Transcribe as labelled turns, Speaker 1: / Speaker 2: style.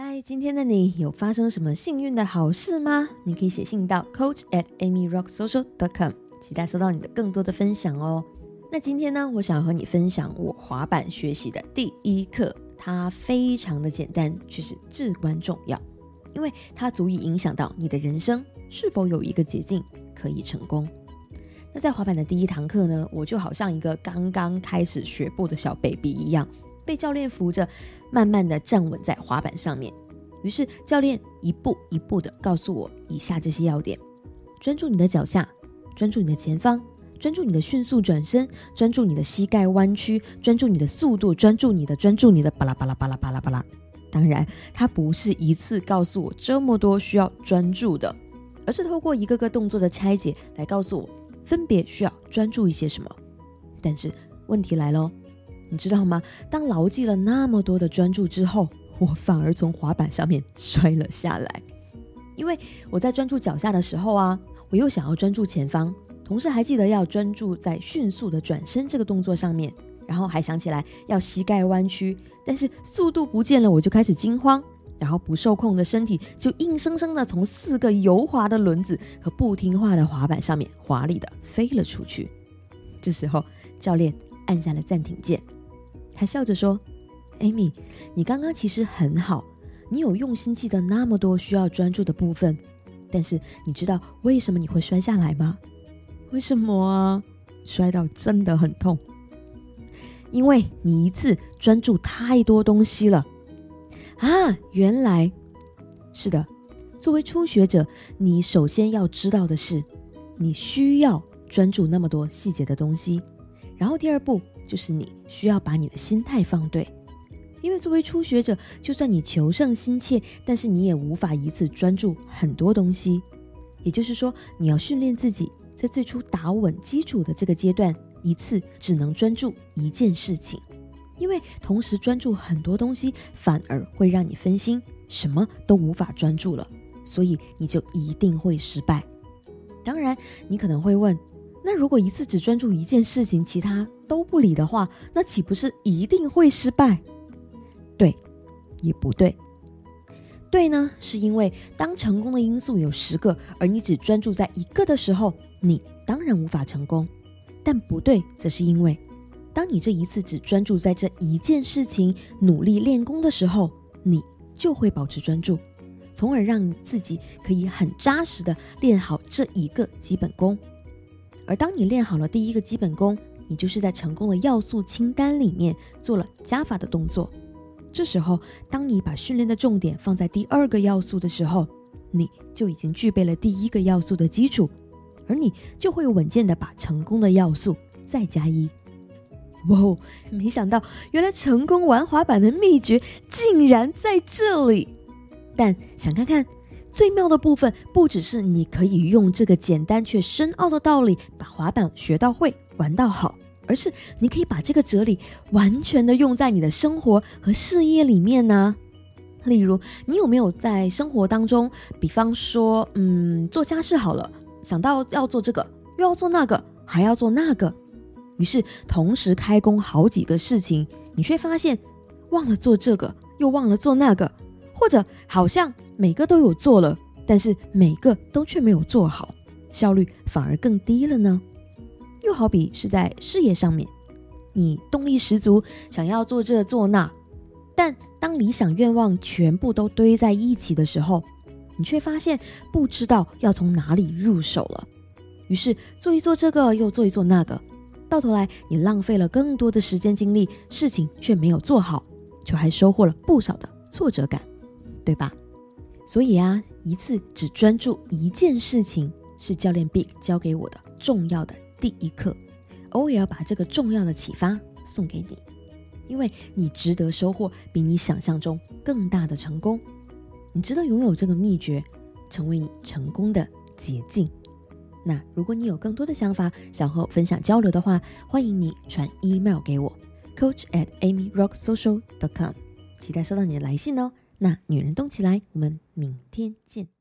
Speaker 1: 嗨，今天的你有发生什么幸运的好事吗？你可以写信到 coach at amyrocksocial dot com，期待收到你的更多的分享哦。那今天呢，我想和你分享我滑板学习的第一课，它非常的简单，却是至关重要，因为它足以影响到你的人生是否有一个捷径可以成功。那在滑板的第一堂课呢，我就好像一个刚刚开始学步的小 baby 一样，被教练扶着，慢慢的站稳在滑板上面。于是教练一步一步的告诉我以下这些要点：专注你的脚下，专注你的前方。专注你的迅速转身，专注你的膝盖弯曲，专注你的速度，专注你的专注你的巴拉巴拉巴拉巴拉巴拉。当然，它不是一次告诉我这么多需要专注的，而是透过一个个动作的拆解来告诉我分别需要专注一些什么。但是问题来喽，你知道吗？当牢记了那么多的专注之后，我反而从滑板上面 摔了下来，因为我在专注脚下的时候啊，我又想要专注前方。同时还记得要专注在迅速的转身这个动作上面，然后还想起来要膝盖弯曲，但是速度不见了，我就开始惊慌，然后不受控的身体就硬生生的从四个油滑的轮子和不听话的滑板上面华丽的飞了出去。这时候教练按下了暂停键，他笑着说：“Amy，你刚刚其实很好，你有用心记得那么多需要专注的部分，但是你知道为什么你会摔下来吗？”为什么啊？摔到真的很痛，因为你一次专注太多东西了啊！原来是的，作为初学者，你首先要知道的是，你需要专注那么多细节的东西。然后第二步就是你需要把你的心态放对，因为作为初学者，就算你求胜心切，但是你也无法一次专注很多东西。也就是说，你要训练自己。在最初打稳基础的这个阶段，一次只能专注一件事情，因为同时专注很多东西反而会让你分心，什么都无法专注了，所以你就一定会失败。当然，你可能会问，那如果一次只专注一件事情，其他都不理的话，那岂不是一定会失败？对，也不对。对呢，是因为当成功的因素有十个，而你只专注在一个的时候，你当然无法成功。但不对，则是因为当你这一次只专注在这一件事情，努力练功的时候，你就会保持专注，从而让你自己可以很扎实的练好这一个基本功。而当你练好了第一个基本功，你就是在成功的要素清单里面做了加法的动作。这时候，当你把训练的重点放在第二个要素的时候，你就已经具备了第一个要素的基础，而你就会稳健的把成功的要素再加一。哇哦！没想到，原来成功玩滑板的秘诀竟然在这里。但想看看最妙的部分，不只是你可以用这个简单却深奥的道理把滑板学到会、玩到好。而是你可以把这个哲理完全的用在你的生活和事业里面呢。例如，你有没有在生活当中，比方说，嗯，做家事好了，想到要做这个，又要做那个，还要做那个，于是同时开工好几个事情，你却发现忘了做这个，又忘了做那个，或者好像每个都有做了，但是每个都却没有做好，效率反而更低了呢？又好比是在事业上面，你动力十足，想要做这做那，但当理想愿望全部都堆在一起的时候，你却发现不知道要从哪里入手了。于是做一做这个，又做一做那个，到头来你浪费了更多的时间精力，事情却没有做好，却还收获了不少的挫折感，对吧？所以啊，一次只专注一件事情，是教练 Big 教给我的重要的。第一课，我也要把这个重要的启发送给你，因为你值得收获比你想象中更大的成功，你值得拥有这个秘诀，成为你成功的捷径。那如果你有更多的想法想和我分享交流的话，欢迎你传 email 给我，coach at amyrocksocial.com，期待收到你的来信哦。那女人动起来，我们明天见。